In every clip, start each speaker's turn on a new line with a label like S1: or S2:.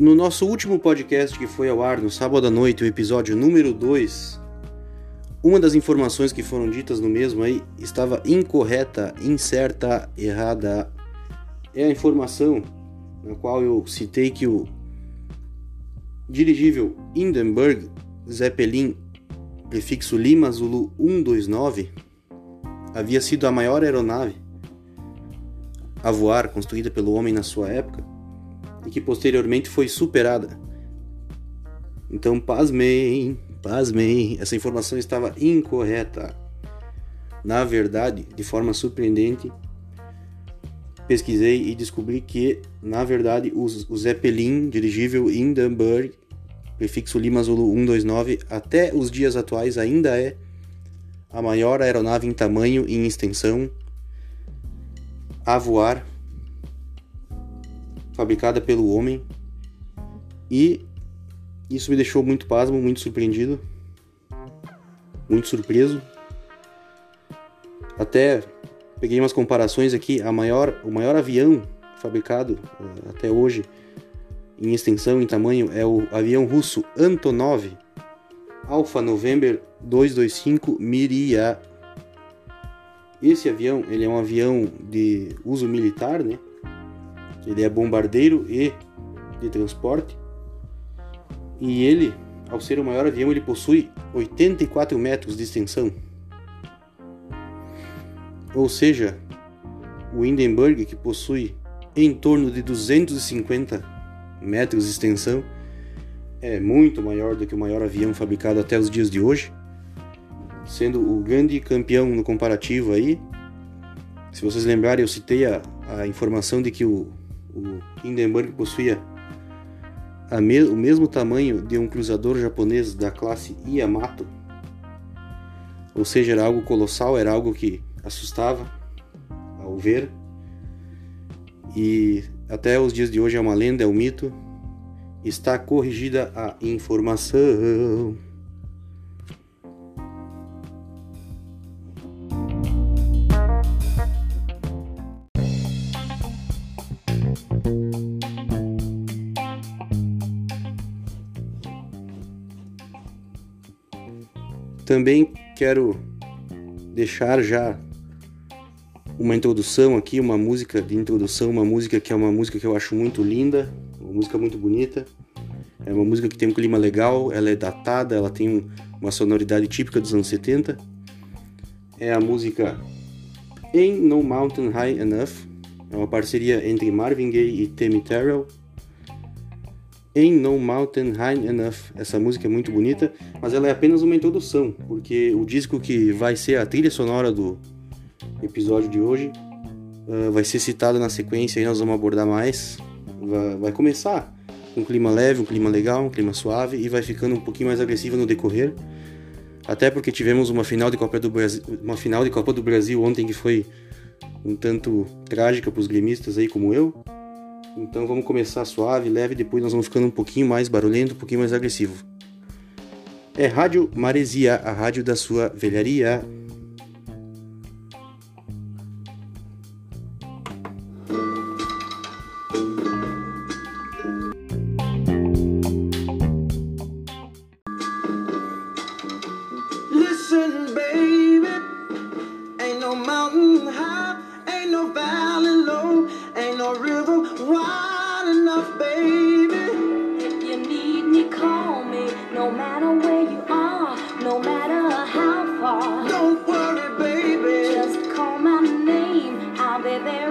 S1: No nosso último podcast que foi ao ar no sábado à noite, o episódio número 2, uma das informações que foram ditas no mesmo aí estava incorreta, incerta, errada. É a informação na qual eu citei que o dirigível Hindenburg Zeppelin prefixo Lima Zulu 129 havia sido a maior aeronave a voar construída pelo homem na sua época e que posteriormente foi superada. Então, pasmem, pasmem, essa informação estava incorreta. Na verdade, de forma surpreendente, pesquisei e descobri que, na verdade, o, Zeppelin dirigível Hindenburg, prefixo Lima Zulu 129, até os dias atuais ainda é a maior aeronave em tamanho e em extensão a voar fabricada pelo homem. E isso me deixou muito pasmo, muito surpreendido, muito surpreso. Até peguei umas comparações aqui, a maior, o maior avião fabricado uh, até hoje em extensão, em tamanho, é o avião russo Antonov Alpha November 225 Miria. Esse avião, ele é um avião de uso militar, né? Ele é bombardeiro e de transporte. E ele, ao ser o maior avião, ele possui 84 metros de extensão. Ou seja, o Hindenburg, que possui em torno de 250 metros de extensão, é muito maior do que o maior avião fabricado até os dias de hoje, sendo o grande campeão no comparativo aí. Se vocês lembrarem, eu citei a, a informação de que o, o Hindenburg possuía me o mesmo tamanho de um cruzador japonês da classe Yamato, ou seja, era algo colossal, era algo que assustava ao ver. E até os dias de hoje é uma lenda, é um mito. Está corrigida a informação. Também quero deixar já uma introdução aqui, uma música de introdução, uma música que é uma música que eu acho muito linda, uma música muito bonita. É uma música que tem um clima legal, ela é datada, ela tem uma sonoridade típica dos anos 70. É a música Ain't No Mountain High Enough, é uma parceria entre Marvin Gaye e Tammy Terrell. Ain't No Mountain High Enough. Essa música é muito bonita, mas ela é apenas uma introdução, porque o disco que vai ser a trilha sonora do episódio de hoje uh, vai ser citado na sequência e nós vamos abordar mais. Vai, vai começar com um clima leve, um clima legal, um clima suave e vai ficando um pouquinho mais agressivo no decorrer. Até porque tivemos uma final de Copa do Brasil, uma final de Copa do Brasil ontem que foi um tanto trágica para os gremistas aí como eu. Então vamos começar suave, leve, depois nós vamos ficando um pouquinho mais barulhento, um pouquinho mais agressivo. É Rádio Maresia, a rádio da sua velharia.
S2: they're there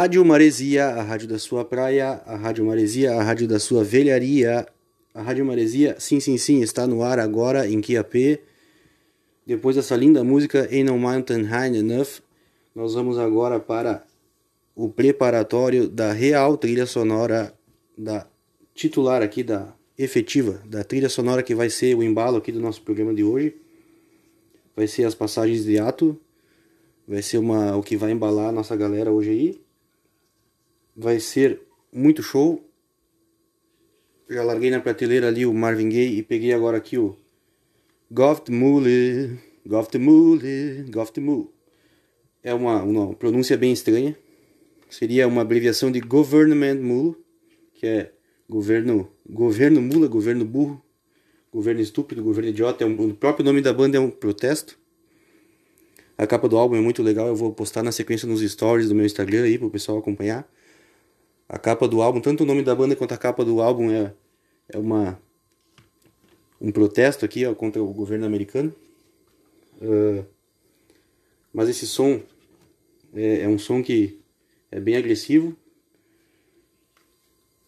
S1: Rádio Maresia, a rádio da sua praia, a Rádio Maresia, a rádio da sua velharia. A Rádio Maresia, sim, sim, sim, está no ar agora em QAP. Depois dessa linda música Ain't No Mountain High Enough, nós vamos agora para o preparatório da real trilha sonora da titular aqui da efetiva, da trilha sonora que vai ser o embalo aqui do nosso programa de hoje. Vai ser as passagens de ato, vai ser uma o que vai embalar a nossa galera hoje aí. Vai ser muito show. Já larguei na prateleira ali o Marvin Gaye e peguei agora aqui o Goft Mule, Goft Mule, Goft Mule. É uma, uma pronúncia bem estranha. Seria uma abreviação de Government Mule, que é governo, governo mula, governo burro, governo estúpido, governo idiota. É um, o próprio nome da banda é um protesto. A capa do álbum é muito legal, eu vou postar na sequência nos stories do meu Instagram aí pro pessoal acompanhar. A capa do álbum, tanto o nome da banda quanto a capa do álbum é, é uma um protesto aqui ó, contra o governo americano. Ah, mas esse som é, é um som que é bem agressivo.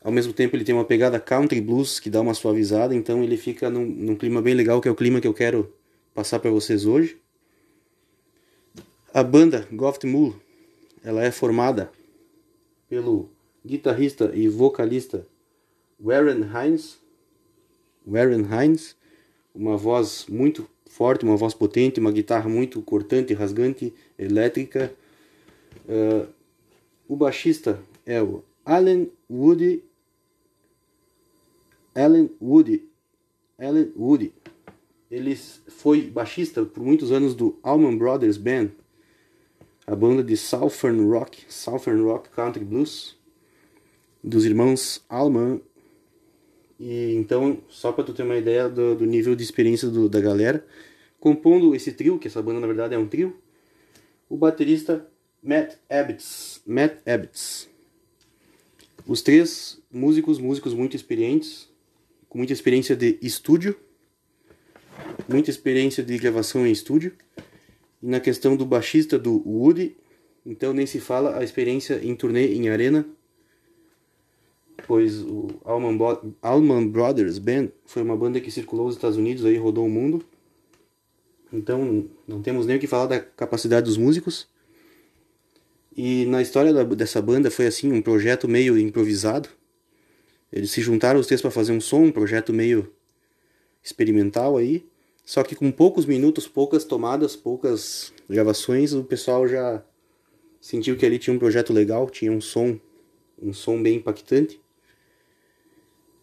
S1: Ao mesmo tempo ele tem uma pegada country blues que dá uma suavizada, então ele fica num, num clima bem legal, que é o clima que eu quero passar para vocês hoje. A banda Goft Mule, ela é formada pelo guitarrista e vocalista Warren Hines. Warren Hines, uma voz muito forte, uma voz potente, uma guitarra muito cortante, rasgante, elétrica. Ah, o baixista é o Alan Woody. Alan Woody. Alan Woody. Ele foi baixista por muitos anos do Allman Brothers Band, a banda de Southern Rock, Southern Rock Country Blues, dos irmãos Allman. E então, só para tu ter uma ideia do, do nível de experiência do, da galera, compondo esse trio, que essa banda na verdade é um trio, o baterista Matt Ebbets. Matt Ebbets. Os três músicos, músicos muito experientes, com muita experiência de estúdio, muita experiência de gravação em estúdio. E na questão do baixista do Woody, então nem se fala a experiência em turnê em arena, pois o Allman, Bo- Allman Brothers Band foi uma banda que circulou os Estados Unidos aí rodou o mundo. Então não temos nem o que falar da capacidade dos músicos. E na história da- dessa banda foi assim, um projeto meio improvisado. Eles se juntaram os três para fazer um som, um projeto meio experimental aí. Só que com poucos minutos, poucas tomadas, poucas gravações, o pessoal já sentiu que ali tinha um projeto legal, tinha um som, um som bem impactante.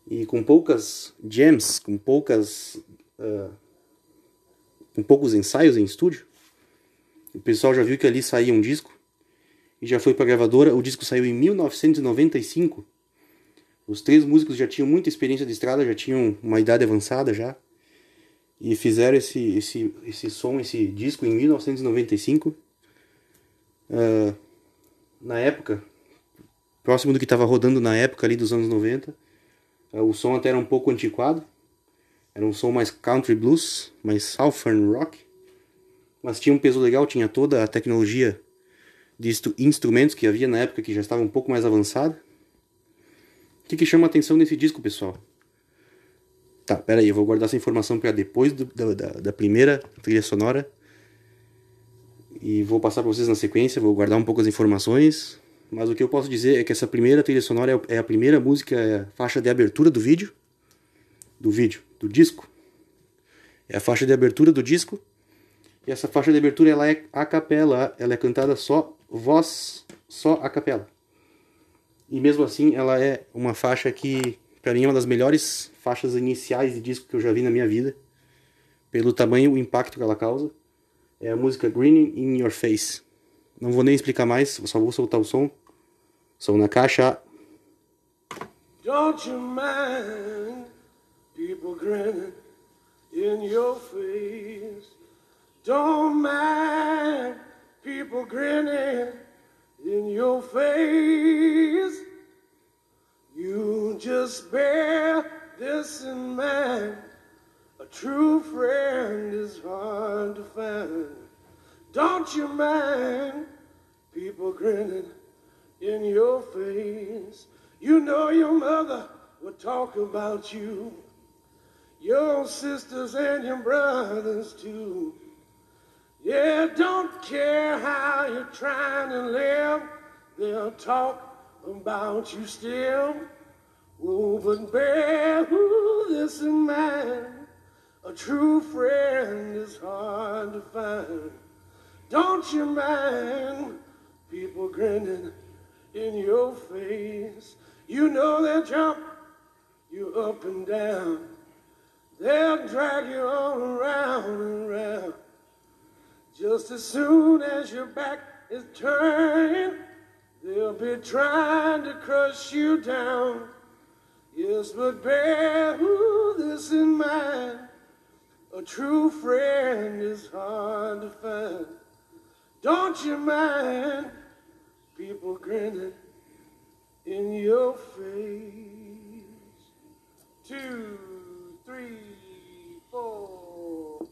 S1: E com poucas jams, com poucas ah, com poucos ensaios em estúdio, o pessoal já viu que ali saía um disco e já foi para gravadora. O disco saiu em 1995. Os três músicos já tinham muita experiência de estrada, já tinham uma idade avançada já. E fizeram esse, esse, esse som, esse disco em 1995. Ah, na época, próximo do que estava rodando na época ali dos anos 90. Ah, o som até era um pouco antiquado. Era um som mais country blues, mais southern rock. Mas tinha um peso legal, tinha toda a tecnologia de instru- instrumentos que havia na época que já estava um pouco mais avançada. O que, que chama a atenção nesse disco, pessoal? Tá, pera aí, eu vou guardar essa informação para depois do- da, da, da primeira trilha sonora. E vou passar para vocês na sequência, vou guardar um pouco as informações. Mas o que eu posso dizer é que essa primeira trilha sonora é é a primeira música, é a faixa de abertura do vídeo. Do vídeo, do disco. É a faixa de abertura do disco. E essa faixa de abertura ela é a capela, ela é cantada só voz, só a capela. E mesmo assim, ela é uma faixa que, pra mim, é uma das melhores faixas iniciais de disco que eu já vi na minha vida. Pelo tamanho e impacto que ela causa. É a música Green in Your Face. Não vou nem explicar mais, só vou soltar o som. Som na caixa.
S3: Don't you mind people grinning in your face? Don't mind people grinning in your face. You just bear this in mind. A true friend is hard to find. Don't you mind people grinning in your face? You know your mother would talk about you, your sisters and your brothers too. Yeah, don't care how you're trying to live, they'll talk about you still. Oh, but bear this in mind. A true friend is hard to find. Don't you mind people grinning in your face? You know they'll jump you up and down. They'll drag you all around and around. Just as soon as your back is turned, they'll be trying to crush you down. Yes, but bear this in mind. A true friend is hard to find. Don't you mind people grinning in your face? Two, three, four.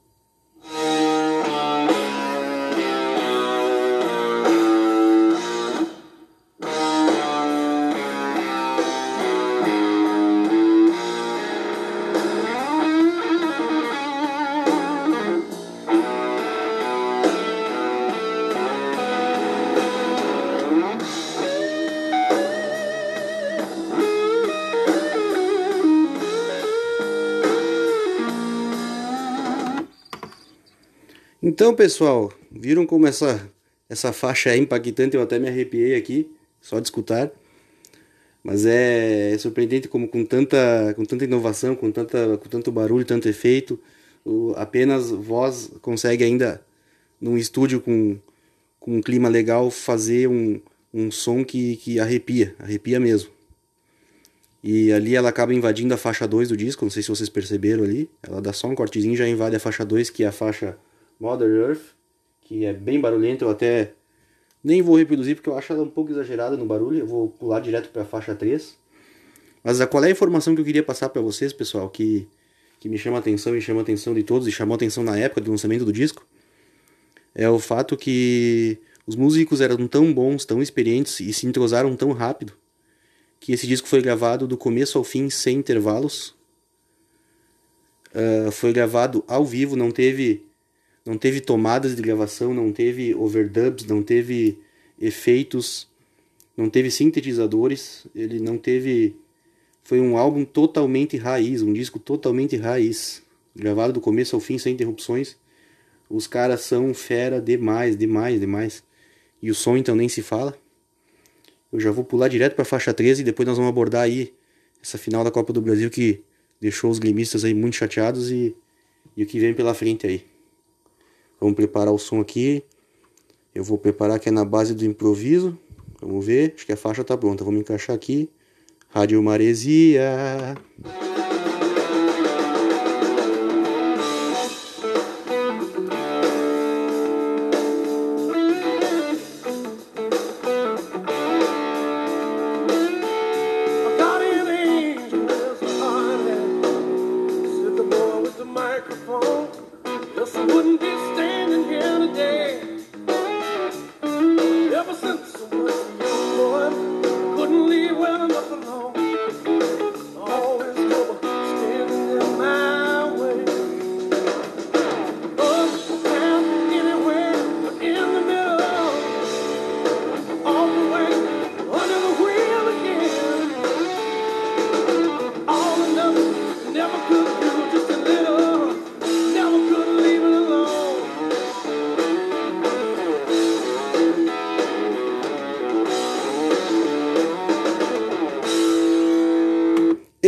S1: Então, pessoal, viram como essa, essa faixa é impactante? Eu até me arrepiei aqui, só de escutar. Mas é surpreendente como com tanta, com tanta inovação, com, tanta, com tanto barulho, tanto efeito, o, apenas voz consegue ainda, num estúdio com, com um clima legal, fazer um, um som que, que arrepia, arrepia mesmo. E ali ela acaba invadindo a faixa 2 do disco, não sei se vocês perceberam ali. Ela dá só um cortezinho e já invade a faixa 2, que é a faixa Mother Earth, que é bem barulhenta, eu até nem vou reproduzir porque eu acho ela um pouco exagerada no barulho, eu vou pular direto para a faixa 3. Mas a, qual é a informação que eu queria passar para vocês, pessoal, que, que me chama a atenção e chama a atenção de todos e chamou a atenção na época do lançamento do disco, é o fato que os músicos eram tão bons, tão experientes e se entrosaram tão rápido que esse disco foi gravado do começo ao fim sem intervalos. Ah, foi gravado ao vivo, não teve não teve tomadas de gravação, não teve overdubs, não teve efeitos, não teve sintetizadores, ele não teve foi um álbum totalmente raiz, um disco totalmente raiz, gravado do começo ao fim sem interrupções. Os caras são fera demais, demais, demais. E o som então nem se fala. Eu já vou pular direto para a faixa 13 e depois nós vamos abordar aí essa final da Copa do Brasil que deixou os gremistas aí muito chateados e, e o que vem pela frente aí. Vamos preparar o som aqui. Eu vou preparar que é na base do improviso. Vamos ver. Acho que a faixa tá pronta. Vamos encaixar aqui. Rádio Maresia.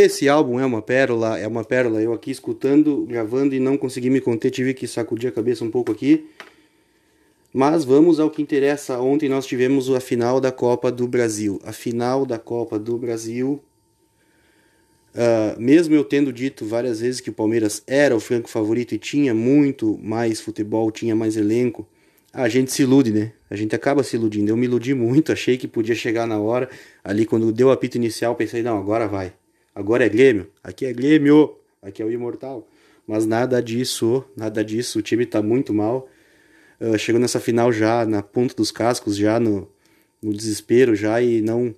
S1: Esse álbum é uma pérola, é uma pérola. Eu aqui escutando, gravando e não consegui me conter, tive que sacudir a cabeça um pouco aqui. Mas vamos ao que interessa. Ontem nós tivemos a final da Copa do Brasil. A final da Copa do Brasil. Uh, mesmo eu tendo dito várias vezes que o Palmeiras era o franco favorito e tinha muito mais futebol, tinha mais elenco, a gente se ilude, né? A gente acaba se iludindo. Eu me iludi muito, achei que podia chegar na hora. Ali, quando deu o apito inicial, pensei: não, agora vai. Agora é Grêmio. Aqui é Grêmio. Aqui é o Imortal. Mas nada disso, nada disso. O time tá muito mal. Uh, chegou nessa final já na ponta dos cascos, já no, no desespero, já e não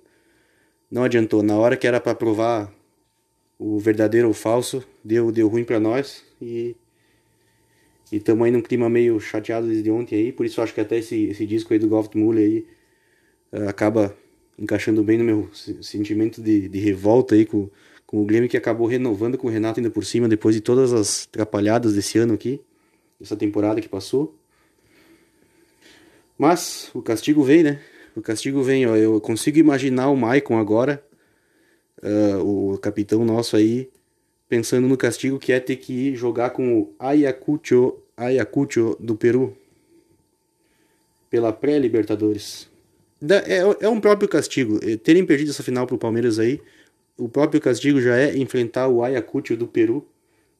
S1: não adiantou. Na hora que era para provar o verdadeiro ou falso, deu, deu ruim para nós e e estamos aí num clima meio chateado desde ontem aí, por isso acho que até esse, esse disco aí do Golf Muller aí uh, acaba encaixando bem no meu sentimento de, de revolta aí com, com o Grêmio que acabou renovando com o Renato ainda por cima depois de todas as atrapalhadas desse ano aqui, essa temporada que passou. Mas o castigo vem, né? O castigo vem, ó. Eu consigo imaginar o Maicon agora, uh, o capitão nosso aí, pensando no castigo que é ter que ir jogar com o Ayacucho, Ayacucho do Peru pela pré-Libertadores. É, é um próprio castigo. Terem perdido essa final pro Palmeiras aí, o próprio castigo já é enfrentar o Ayacucho do Peru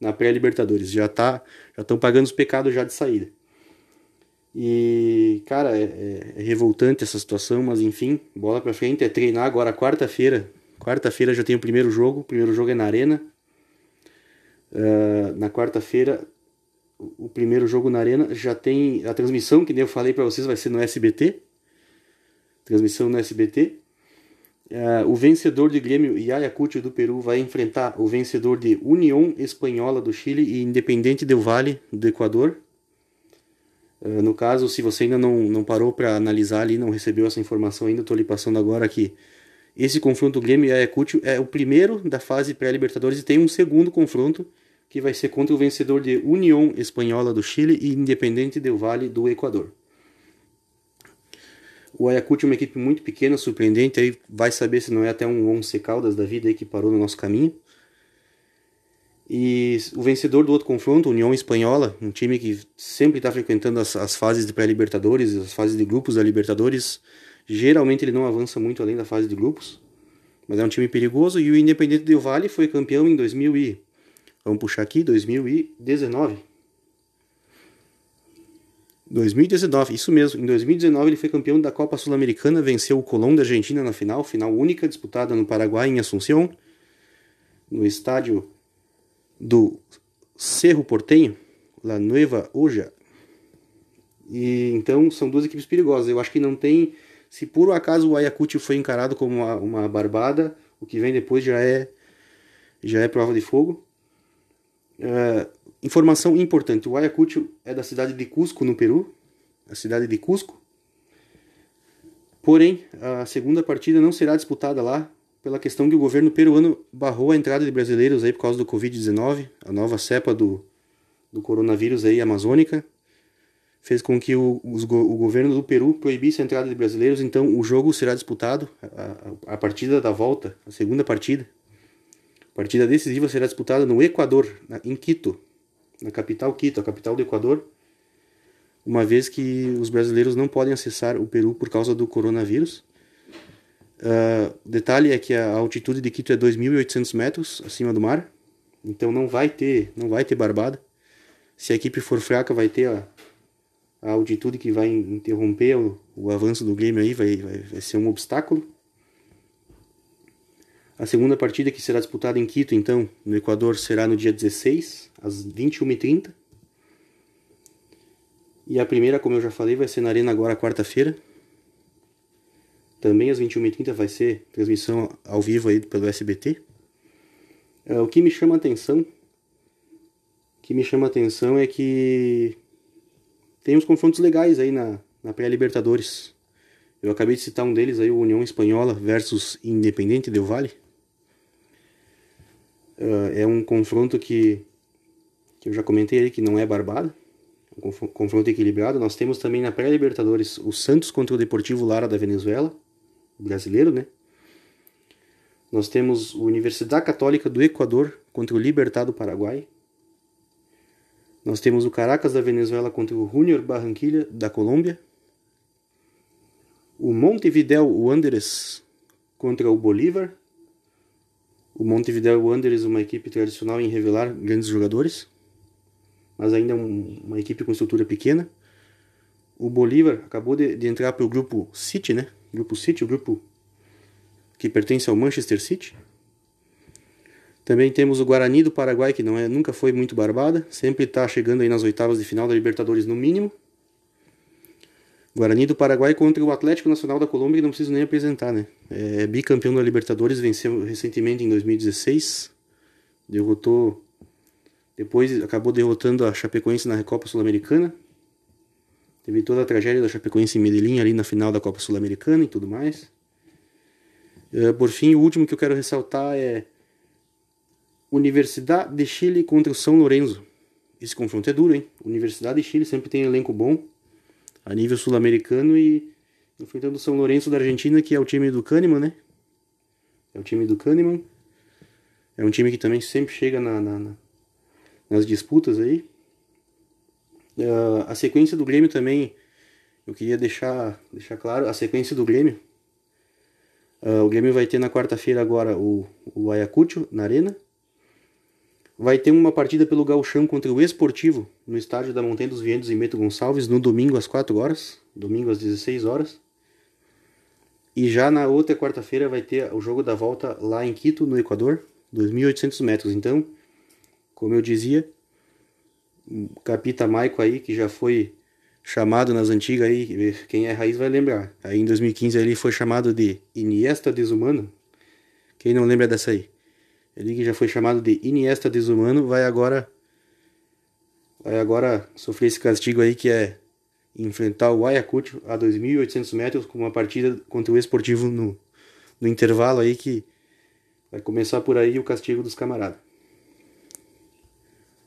S1: na pré-Libertadores. Já tá, já estão pagando os pecados já de saída. E, cara, é, é, é, revoltante essa situação, mas enfim, bola pra frente, é treinar agora quarta-feira. Quarta-feira já tem o primeiro jogo, o primeiro jogo é na Arena. Uh, na quarta-feira, o primeiro jogo na Arena já tem a transmissão, que nem eu falei para vocês, vai ser no SBT. Transmissão no SBT. Uh, o vencedor de Grêmio e Ayacucho do Peru vai enfrentar o vencedor de União Espanhola do Chile e Independente del Vale do Equador. Uh, no caso, se você ainda não, não parou para analisar ali, não recebeu essa informação ainda, estou lhe passando agora aqui. Esse confronto Grêmio e Ayacucho é o primeiro da fase pré-Libertadores e tem um segundo confronto que vai ser contra o vencedor de União Espanhola do Chile e Independente del Vale do Equador. O Ayacucho é uma equipe muito pequena, surpreendente, aí vai saber se não é até um Once Caldas da vida aí que parou no nosso caminho. E o vencedor do outro confronto, União Espanhola, um time que sempre está frequentando as, as, fases de pré-Libertadores, as fases de grupos da Libertadores, geralmente ele não avança muito além da fase de grupos, mas é um time perigoso. E o Independente Del Vale foi campeão em 2000 e, vamos puxar aqui, 2019. 2019, isso mesmo. Em 2019 ele foi campeão da Copa Sul-Americana, venceu o Colón da Argentina na final, final única disputada no Paraguai em Assunção, no estádio do Cerro Portenho, La Nueva Oja. E então são duas equipes perigosas. Eu acho que não tem. Se por acaso o Ayacucho foi encarado como uma, uma barbada, o que vem depois já é já é prova de fogo. Uh, informação importante: o Ayacucho é da cidade de Cusco, no Peru, a cidade de Cusco. Porém, a segunda partida não será disputada lá, pela questão que o governo peruano barrou a entrada de brasileiros aí por causa do Covid-19, a nova cepa do, do coronavírus aí amazônica, fez com que o, os, o governo do Peru proibisse a entrada de brasileiros, então o jogo será disputado, a, a, a partida da volta, a segunda partida, a partida decisiva será disputada no Equador, em Quito, na capital Quito, a capital do Equador, uma vez que os brasileiros não podem acessar o Peru por causa do coronavírus. Uh, detalhe é que a altitude de Quito é 2.800 metros acima do mar, então não vai ter, não vai ter barbada. Se a equipe for fraca, vai ter a, a altitude que vai interromper o, o avanço do game aí, vai, vai, vai ser um obstáculo. A segunda partida que será disputada em Quito, então, no Equador, será no dia 16, às 21h30. E a primeira, como eu já falei, vai ser na Arena agora quarta-feira, também às 21h30 vai ser transmissão ao vivo aí pelo SBT. É, o que me chama a atenção, o que me chama a atenção é que tem uns confrontos legais aí na, na pré-Libertadores. Eu acabei de citar um deles aí, o União Espanhola versus Independente Del Vale. Uh, é um confronto que, que eu já comentei aí que não é barbada. Um confronto equilibrado. Nós temos também na pré-Libertadores o Santos contra o Deportivo Lara da Venezuela brasileiro, né? Nós temos o Universidade Católica do Equador contra o Libertad do Paraguai. Nós temos o Caracas da Venezuela contra o Junior Barranquilla da Colômbia. O Montevideo Wanderers contra o Bolívar. O Montevideo Wanderers, uma equipe tradicional em revelar grandes jogadores, mas ainda um- uma equipe com estrutura pequena. O Bolívar acabou de, de entrar para o grupo City, né? Grupo City, o grupo que pertence ao Manchester City. Também temos o Guarani do Paraguai, que não é, nunca foi muito barbada, sempre está chegando aí nas oitavas de final da Libertadores no mínimo. Guarani do Paraguai contra o Atlético Nacional da Colômbia, que não preciso nem apresentar, né? É bicampeão da Libertadores, venceu recentemente em 2016. Derrotou. Depois acabou derrotando a Chapecoense na Recopa Sul-Americana. Teve toda a tragédia da Chapecoense em Medellín ali na final da Copa Sul-Americana e tudo mais. Eh, por fim, o último que eu quero ressaltar é Universidade de Chile contra o São Lourenço. Esse confronto é duro, hein? Universidade de Chile sempre tem elenco bom a nível sul-americano e enfrentando o São Lourenço da Argentina, que é o time do Kahneman, né? É o time do Kahneman. É um time que também sempre chega na, na- na- nas disputas aí. Ah, a sequência do Grêmio também, eu queria deixar, deixar claro, a sequência do Grêmio. Ah, o Grêmio vai ter na quarta-feira agora o, o Ayacucho, na Arena. Vai ter uma partida pelo Gauchão contra o Esportivo, no estádio da Montanha dos Vientos em Meto Gonçalves, no domingo às 4 horas. Domingo às 16 horas. E já na outra quarta-feira vai ter o jogo da volta lá em Quito, no Equador, 2.800 metros. Então, como eu dizia, o Capita Maico aí, que já foi chamado nas antigas aí, quem é raiz vai lembrar. Aí em 2015 ele foi chamado de Iniesta Desumano. Quem não lembra dessa aí? Ele que já foi chamado de Iniesta Desumano, vai agora vai agora sofrer esse castigo aí que é enfrentar o Ayacucho a 2.800 metros com uma partida contra o Esportivo no, no intervalo aí que vai começar por aí o castigo dos camaradas.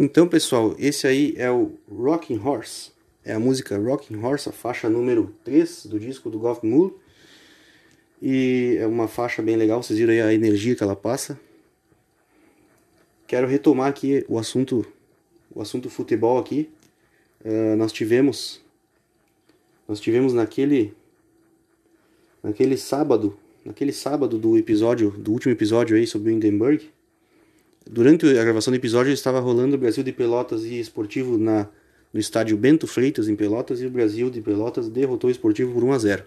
S1: Então, pessoal, esse aí é o Rocking Horse. É a música Rocking Horse, a faixa número 3 do disco do Goff Moore. E é uma faixa bem legal, vocês viram aí a energia que ela passa. Quero retomar aqui o assunto, o assunto futebol aqui. Eh, nós tivemos, nós tivemos naquele, naquele sábado, naquele sábado do episódio, do último episódio aí sobre o Hindenburg. Durante a gravação do episódio estava rolando o Brasil de Pelotas e Esportivo na, no estádio Bento Freitas em Pelotas e o Brasil de Pelotas derrotou o Esportivo por 1 a 0.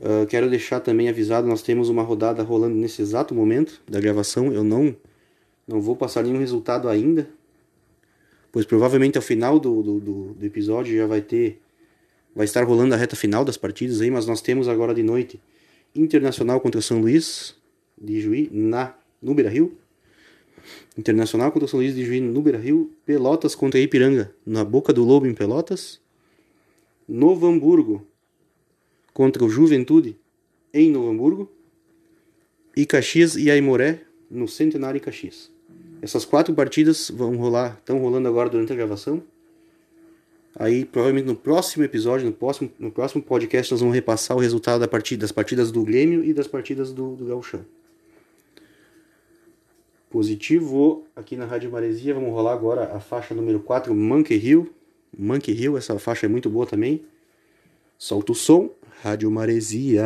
S1: Ah, quero deixar também avisado, nós temos uma rodada rolando nesse exato momento da gravação. Eu não não vou passar nenhum resultado ainda, pois provavelmente ao final do, do, do, do episódio já vai ter vai estar rolando a reta final das partidas aí, mas nós temos agora de noite Internacional contra São Luís de Juí na no Beira-Rio. Internacional contra São Luís de Juí no Beira-Rio, Pelotas contra Ipiranga na Boca do Lobo em Pelotas, Novo Hamburgo contra o Juventude em Novo Hamburgo e Caxias e Aimoré no Centenário em Caxias. Essas quatro partidas vão rolar, estão rolando agora durante a gravação. Aí provavelmente no próximo episódio, no próximo, no próximo podcast, nós vamos repassar o resultado da partida, das partidas do Grêmio e das partidas do, do Gauchão. Positivo aqui na Rádio Maresia, vamos rolar agora a faixa número 4, Monkey Hill. Monkey Hill, essa faixa é muito boa também. Solta o som, Rádio Maresia.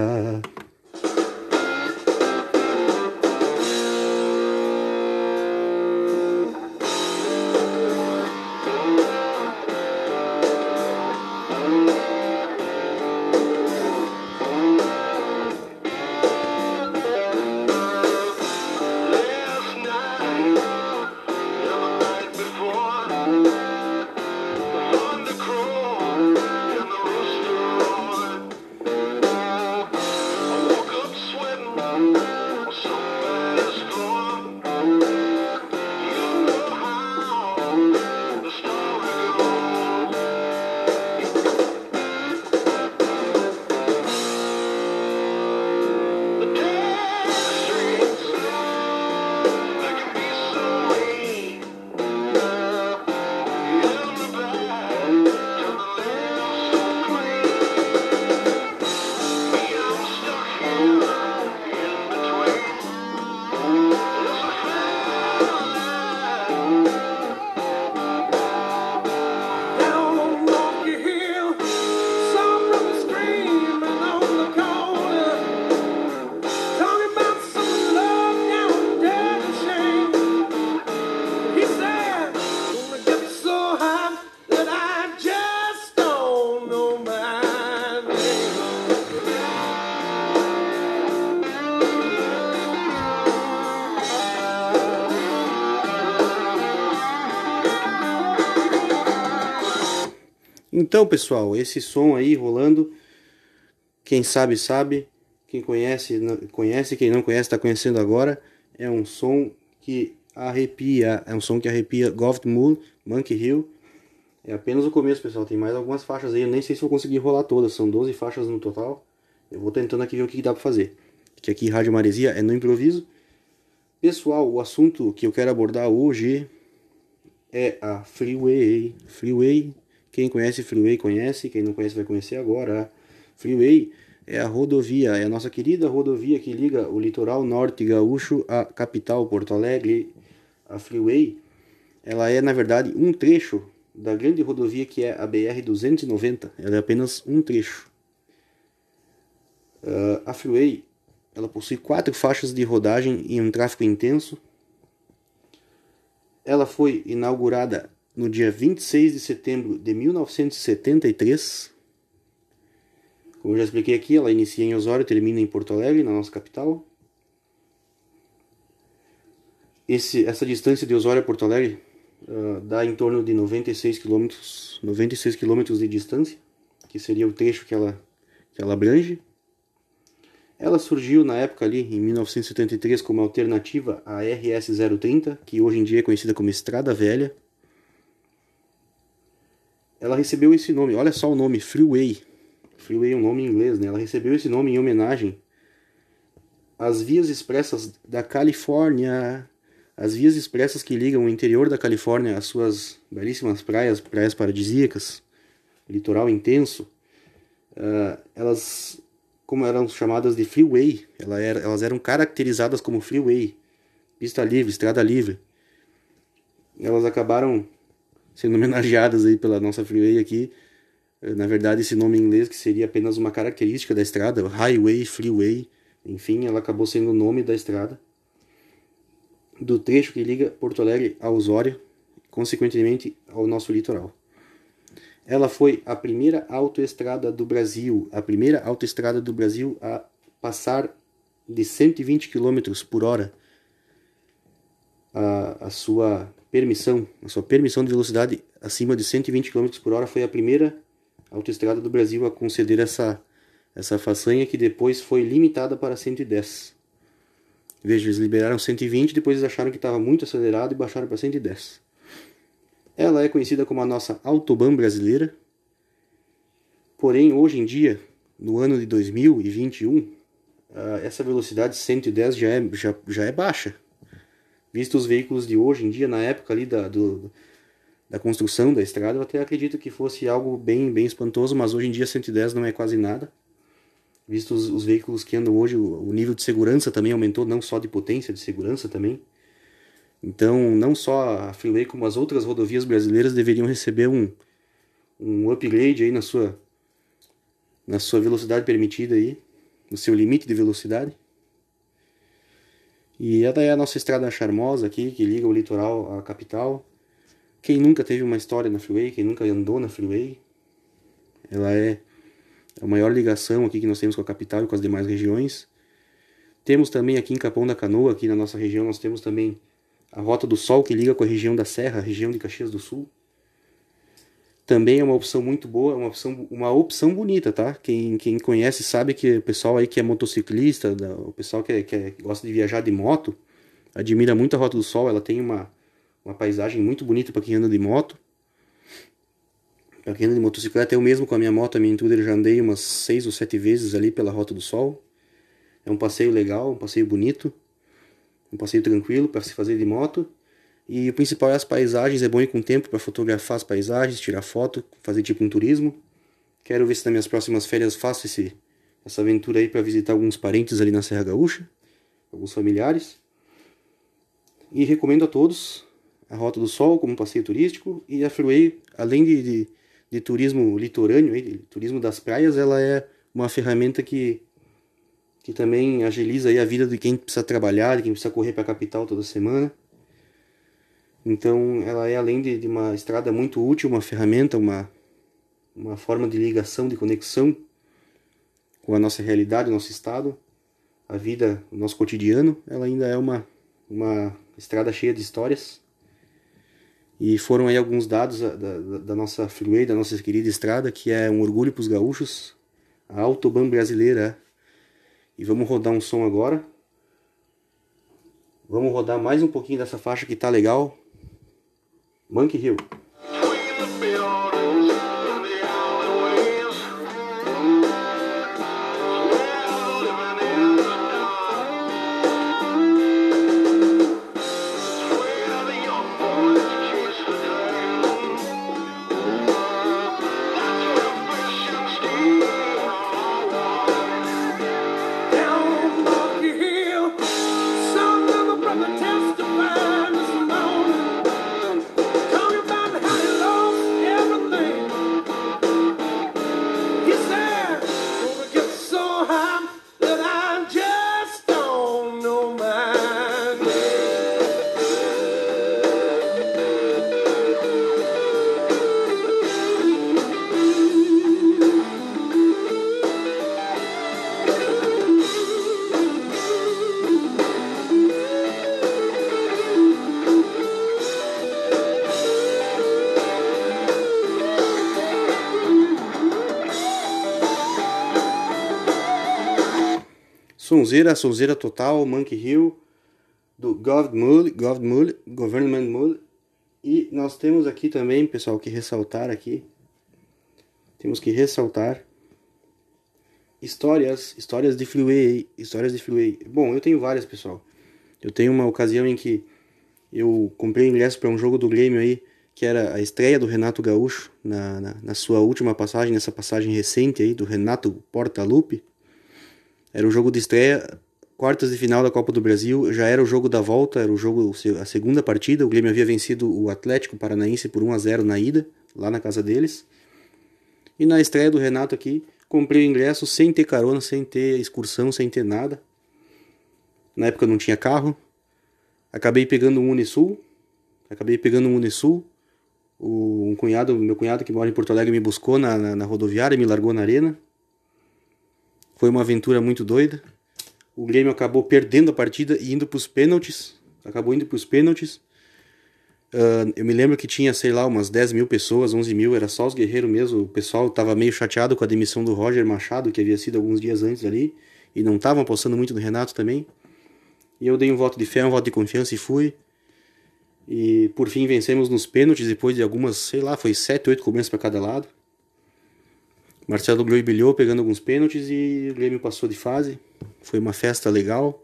S1: Então, pessoal, esse som aí rolando, quem sabe sabe, quem conhece conhece, quem não conhece está conhecendo agora. É um som que arrepia, é um som que arrepia Goft Moon, Monkey Hill. É apenas o começo, pessoal. Tem mais algumas faixas aí. Eu nem sei se vou conseguir rolar todas. São 12 faixas no total. Eu vou tentando aqui ver o que dá pra fazer. Que aqui Rádio Maresia é no improviso. Pessoal, o assunto que eu quero abordar hoje é a Freeway. Freeway, quem conhece Freeway conhece, quem não conhece vai conhecer agora. Freeway é a rodovia, é a nossa querida rodovia que liga o litoral norte gaúcho à capital Porto Alegre. A Freeway, ela é na verdade um trecho da grande rodovia que é a BR 290. Ela é apenas um trecho. Ah, a Freeway ela possui quatro faixas de rodagem e um tráfego intenso. Ela foi inaugurada no dia 26 de setembro de 1973. Como eu já expliquei aqui, ela inicia em Osório e termina em Porto Alegre, na nossa capital. Esse, essa distância de Osório a Porto Alegre ah, dá em torno de 96 km, 96 km de distância, que seria o trecho que ela, que ela abrange. Ela surgiu na época ali, em 1973, como alternativa à RS 030, que hoje em dia é conhecida como Estrada Velha. Ela recebeu esse nome, olha só o nome, Freeway. Freeway é um nome em inglês, né? Ela recebeu esse nome em homenagem às vias expressas da Califórnia. As vias expressas que ligam o interior da Califórnia às suas belíssimas praias, praias paradisíacas, litoral intenso. Ah, elas como eram chamadas de freeway, ela era, elas eram caracterizadas como freeway, pista livre, estrada livre. Elas acabaram sendo homenageadas aí pela nossa freeway aqui. Eh, Na verdade, esse nome em inglês que seria apenas uma característica da estrada, highway, freeway, enfim, ela acabou sendo o nome da estrada do trecho que liga Porto Alegre a Osório, consequentemente ao nosso litoral. Ela foi a primeira autoestrada do Brasil, a primeira autoestrada do Brasil a passar de 120 km por hora a, a sua permissão, a sua permissão de velocidade acima de 120 km por hora foi a primeira autoestrada do Brasil a conceder essa, essa façanha que depois foi limitada para 110. Veja, eles liberaram 120, depois eles acharam que estava muito acelerado e baixaram para 110. Ela é conhecida como a nossa Autobahn brasileira. Porém, hoje em dia, no ano de 2021, ah, essa velocidade 110 já é, já, já é baixa. Visto os veículos de hoje em dia, na época ali da, do, da construção da estrada, eu até acredito que fosse algo bem, bem espantoso, mas hoje em dia 110 não é quase nada. Visto os, os veículos que andam hoje, o, o nível de segurança também aumentou, não só de potência, de segurança também. Então, não só a Freeway, como as outras rodovias brasileiras deveriam receber um, um upgrade aí na sua, na sua velocidade permitida aí, no seu limite de velocidade. E é a nossa estrada charmosa aqui, que liga o litoral à capital. Quem nunca teve uma história na Freeway, quem nunca andou na Freeway, ela é a maior ligação aqui que nós temos com a capital e com as demais regiões. Temos também aqui em Capão da Canoa, aqui na nossa região, nós temos também a Rota do Sol, que liga com a região da Serra, a região de Caxias do Sul. Também é uma opção muito boa, uma opção, uma opção bonita, tá? Quem, quem conhece sabe que o pessoal aí que é motociclista, o pessoal que, é- que, é- que gosta de viajar de moto, admira muito a Rota do Sol. Ela tem uma, uma paisagem muito bonita para quem anda de moto. Para quem anda de motocicleta, eu mesmo com a minha moto, a minha Intruder, já andei umas seis ou sete vezes ali pela Rota do Sol. É um passeio legal, um passeio bonito, um passeio tranquilo para se fazer de moto. E o principal é as paisagens, é bom ir com tempo para fotografar as paisagens, tirar foto, fazer tipo um turismo. Quero ver se nas minhas próximas férias faço esse, essa aventura aí para visitar alguns parentes ali na Serra Gaúcha, alguns familiares. E recomendo a todos a Rota do Sol como passeio turístico e a Freeway, além de, de, de turismo litorâneo, de turismo das praias, ela é uma ferramenta que, que também agiliza a vida de quem precisa trabalhar, de quem precisa correr para a capital toda semana. Então, ela é além de, de uma estrada muito útil, uma ferramenta, uma, uma forma de ligação, de conexão com a nossa realidade, o nosso estado, a vida, o nosso cotidiano, ela ainda é uma, uma estrada cheia de histórias. E foram aí alguns dados da, da, da nossa freeway, da nossa querida estrada, que é um orgulho para os gaúchos, a Autobahn brasileira. E vamos rodar um som agora. Vamos rodar mais um pouquinho dessa faixa que tá legal. Monkey Hill. Sonzeira, sonzeira total, Monkey Hill, do Govmul, Government Mul. E nós temos aqui também, pessoal, que ressaltar aqui. Temos que ressaltar histórias, histórias de freeway, histórias de freeway. Bom, eu tenho várias, pessoal. Eu tenho uma ocasião em que eu comprei ingresso para um jogo do Grêmio aí, que era a estreia do Renato Gaúcho na, na, na sua última passagem, nessa passagem recente aí do Renato Portaluppi. Era o jogo de estreia, quartas de final da Copa do Brasil, já era o jogo da volta, era o jogo a segunda partida. O Grêmio havia vencido o Atlético Paranaense por 1 a 0 na ida, lá na casa deles. E na estreia do Renato aqui, comprei o ingresso sem ter carona, sem ter excursão, sem ter nada. Na época não tinha carro. Acabei pegando um Unisul. Acabei pegando um Unisul. O, um cunhado, meu cunhado que mora em Porto Alegre me buscou na, na, na rodoviária e me largou na arena. Foi uma aventura muito doida. O Grêmio acabou perdendo a partida e indo para os pênaltis. Acabou indo para os pênaltis. Ah, eu me lembro que tinha, sei lá, umas 10 mil pessoas, 11 mil, era só os guerreiros mesmo. O pessoal estava meio chateado com a demissão do Roger Machado, que havia sido alguns dias antes ali. E não estavam apostando muito no Renato também. E eu dei um voto de fé, um voto de confiança e fui. E por fim vencemos nos pênaltis, depois de algumas, sei lá, foi 7, 8 cobranças para cada lado. Marcelo brilhou pegando alguns pênaltis e o Grêmio passou de fase. Foi uma festa legal.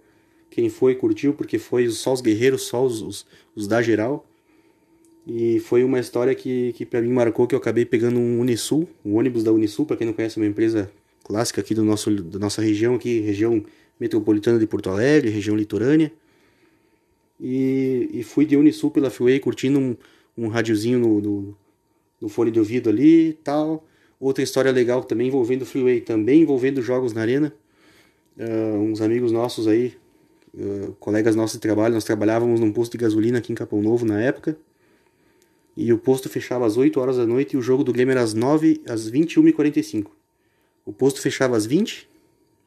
S1: Quem foi curtiu, porque foi só os guerreiros, só os, os, os da geral. E foi uma história que, que para mim marcou que eu acabei pegando um Unisul, um ônibus da Unisul, para quem não conhece, é uma empresa clássica aqui do nosso, da nossa região, aqui, região metropolitana de Porto Alegre, região litorânea. E, e fui de Unisul pela Freeway curtindo um, um radiozinho no, no, no fone de ouvido ali e tal. Outra história legal também envolvendo o Freeway, também envolvendo jogos na arena. Ah, uns amigos nossos aí, ah, colegas nossos de trabalho, nós trabalhávamos num posto de gasolina aqui em Capão Novo na época. E o posto fechava às 8 horas da noite e o jogo do Grêmio era às 9, às 21h45. O posto fechava às 20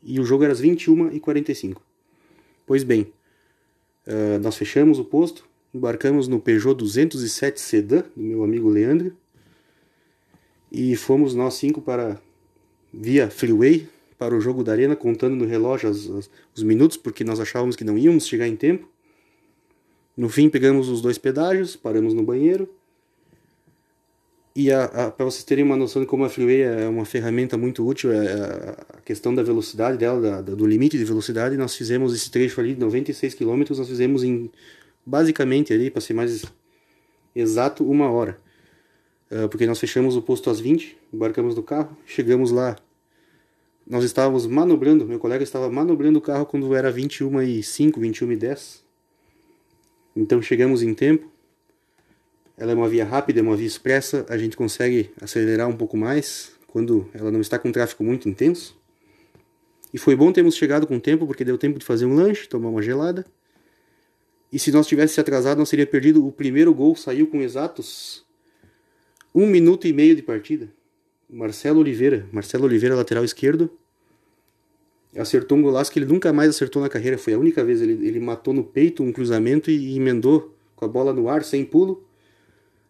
S1: e o jogo era às 21h45. Pois bem, ah, nós fechamos o posto, embarcamos no Peugeot 207 Sedan, do meu amigo Leandro, e fomos nós cinco para, via freeway, para o jogo da arena, contando no relógio as- as- os minutos, porque nós achávamos que não íamos chegar em tempo. No fim, pegamos os dois pedágios, paramos no banheiro. E para vocês terem uma noção de como a freeway é uma ferramenta muito útil, é a- a questão da velocidade dela, da- da- do limite de velocidade, nós fizemos esse trecho ali de 96 km, nós fizemos em basicamente ali, para ser mais exato, uma hora. Ah, porque nós fechamos o posto às 20, embarcamos no carro, chegamos lá. Nós estávamos manobrando, meu colega estava manobrando o carro quando era 21 e 5, 21 e 10. Então chegamos em tempo. Ela é uma via rápida, é uma via expressa, a gente consegue acelerar um pouco mais quando ela não está com tráfego muito intenso. E foi bom termos chegado com tempo, porque deu tempo de fazer um lanche, tomar uma gelada. E se nós tivéssemos se atrasado, nós teríamos perdido o primeiro gol, saiu com exatos um minuto e meio de partida. Marcelo Oliveira, Marcelo Oliveira, lateral esquerdo, acertou um golaço que ele nunca mais acertou na carreira. Foi a única vez ele, ele matou no peito um cruzamento e emendou com a bola no ar, sem pulo.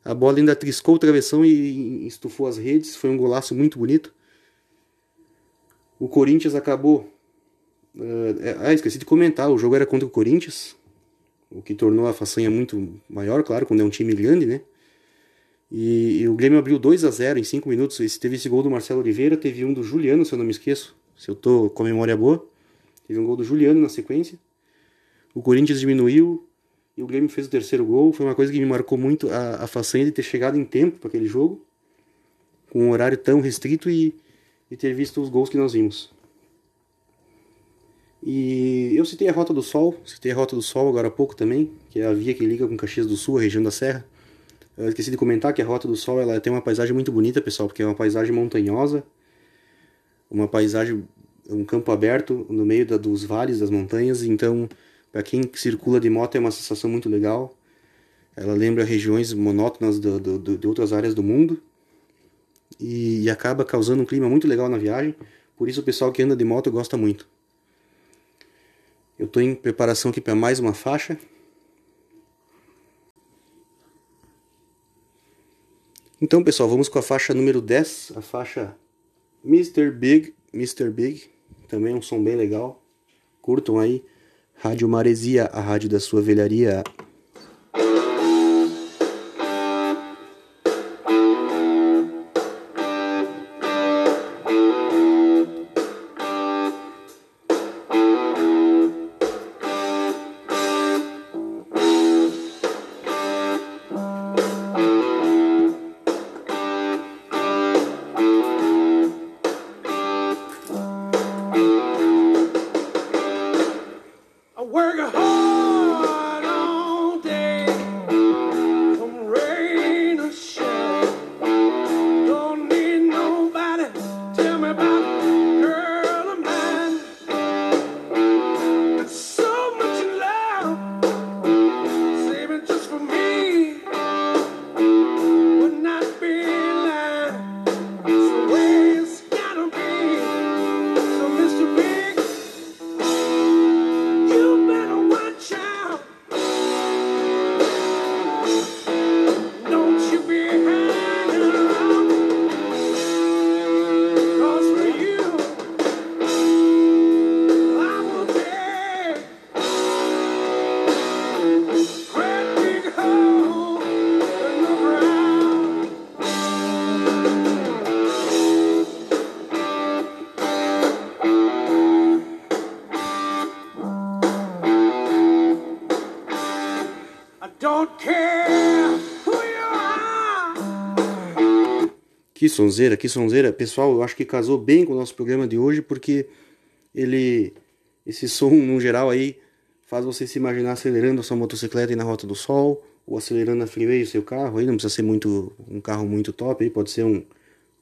S1: A bola ainda triscou o travessão e estufou as redes. Foi um golaço muito bonito. O Corinthians acabou. eh, ah, esqueci de comentar. O jogo era contra o Corinthians. O que tornou a façanha muito maior, claro, quando é um time grande, né? E, e o Grêmio abriu 2 a 0 em 5 minutos. Esse, teve esse gol do Marcelo Oliveira, teve um do Juliano, se eu não me esqueço. Se eu tô com a memória boa. Teve um gol do Juliano na sequência. O Corinthians diminuiu e o Grêmio fez o terceiro gol. Foi uma coisa que me marcou muito a, a façanha de ter chegado em tempo para aquele jogo, com um horário tão restrito e, e ter visto os gols que nós vimos. E eu citei a Rota do Sol, citei a Rota do Sol agora há pouco também, que é a via que liga com Caxias do Sul, a região da Serra. Eu esqueci de comentar que a Rota do Sol ela tem uma paisagem muito bonita, pessoal, porque é uma paisagem montanhosa, uma paisagem, um campo aberto no meio da, dos vales, das montanhas, então para quem circula de moto é uma sensação muito legal. Ela lembra regiões monótonas do, do, do, de outras áreas do mundo e, e acaba causando um clima muito legal na viagem. Por isso o pessoal que anda de moto gosta muito. Eu estou em preparação aqui para mais uma faixa. Então, pessoal, vamos com a faixa número 10, a faixa Mr. Big, Mr. Big, também um som bem legal. Curtam aí. Rádio Maresia, a rádio da sua velharia. Que sonzeira, que sonzeira. Pessoal, eu acho que casou bem com o nosso programa de hoje, porque ele. Esse som, no geral, aí, faz você se imaginar acelerando a sua motocicleta aí na Rota do Sol, ou acelerando na freeway o seu carro. Aí não precisa ser muito um carro muito top, aí pode ser um,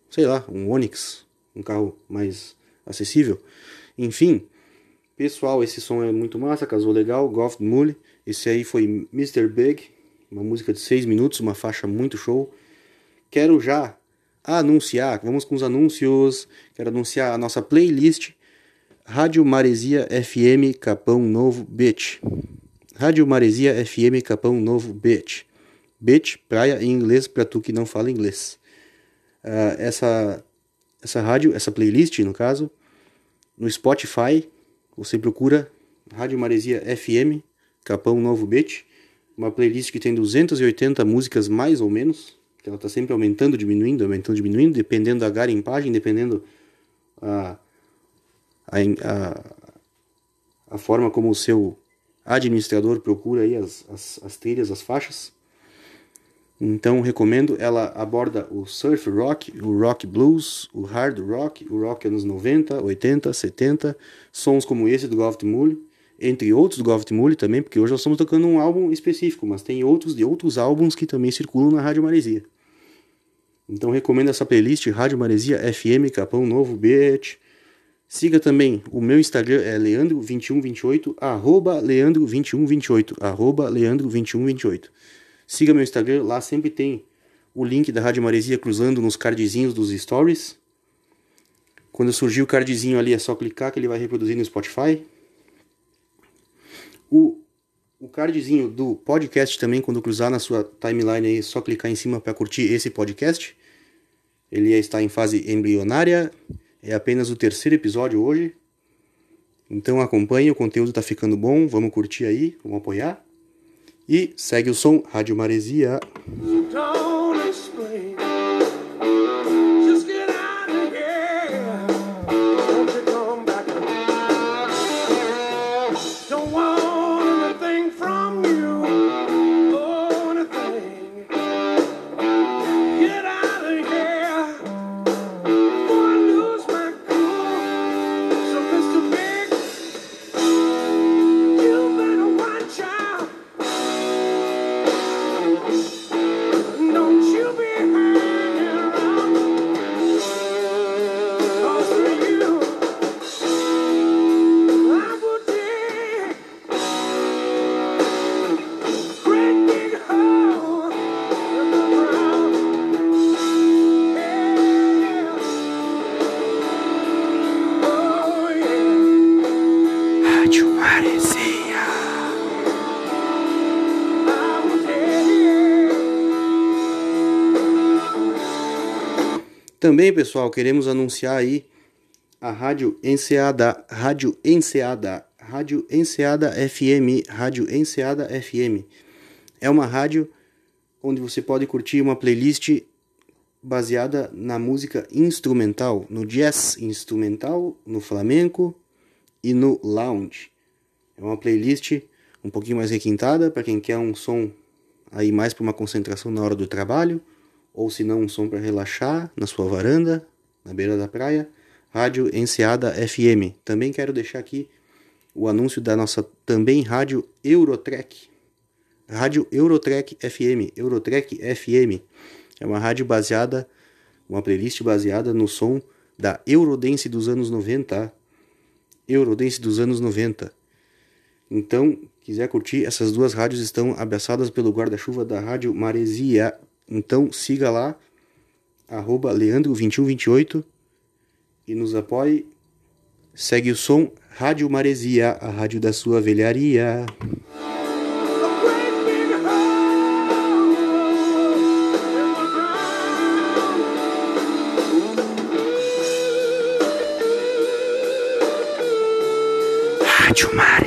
S1: sei lá, um Onix, um carro mais acessível. Enfim, pessoal, esse som é muito massa, casou legal. Goft Mule, esse aí foi Mr. Big, uma música de 6 minutos, uma faixa muito show. Quero já anunciar, vamos com os anúncios. Quero anunciar a nossa playlist Rádio Maresia FM Capão Novo Beach. Rádio Maresia FM Capão Novo Beach. Beach, praia em inglês para tu que não fala inglês. Ah, essa essa rádio, essa playlist no caso, no Spotify, você procura Rádio Maresia FM Capão Novo Beach, uma playlist que tem 280 músicas mais ou menos, ela está sempre aumentando, diminuindo, aumentando, diminuindo, dependendo da garimpagem, dependendo a, a, a, a forma como o seu administrador procura aí as, as, as trilhas, as faixas. Então recomendo, ela aborda o surf rock, o rock blues, o hard rock, o rock anos 90, 80, 70, sons como esse do Goft Mule, entre outros do Goft Mule também, porque hoje nós estamos tocando um álbum específico, mas tem outros de outros álbuns que também circulam na Rádio Maresia. Então recomendo essa playlist Rádio Maresia FM Capão Novo Beach. Siga também o meu Instagram é leandro2128, arroba leandro2128, arroba leandro2128. Siga meu Instagram, lá sempre tem o link da Rádio Maresia cruzando nos cardzinhos dos stories. Quando surgir o cardzinho ali é só clicar que ele vai reproduzir no Spotify. O o cardzinho do podcast também, quando cruzar na sua timeline aí, é só clicar em cima para curtir esse podcast. Ele está em fase embrionária, é apenas o terceiro episódio hoje. Então acompanhe, o conteúdo está ficando bom, vamos curtir aí, vamos apoiar. E segue o som Rádio Maresia.
S3: Don't.
S1: Também, pessoal, queremos anunciar aí a Rádio Enseada, Rádio Enseada, Rádio Enseada FM, Rádio Enseada FM. É uma rádio onde você pode curtir uma playlist baseada na música instrumental, no jazz instrumental, no flamenco e no lounge. É uma playlist um pouquinho mais requintada para quem quer um som aí mais para uma concentração na hora do trabalho, ou se não um som para relaxar na sua varanda, na beira da praia. Rádio Enseada FM. Também quero deixar aqui o anúncio da nossa também rádio Eurotrek. Rádio Eurotrek FM, Eurotrek FM. É uma rádio baseada, uma playlist baseada no som da Eurodance dos anos 90. Eurodance dos anos 90. Então, quiser curtir, essas duas rádios estão abraçadas pelo guarda-chuva da Rádio Maresia. Então, siga lá, arroba Leandro2128 e nos apoie. Segue o som Rádio Maresia, a rádio da sua velharia. Rádio Maresia.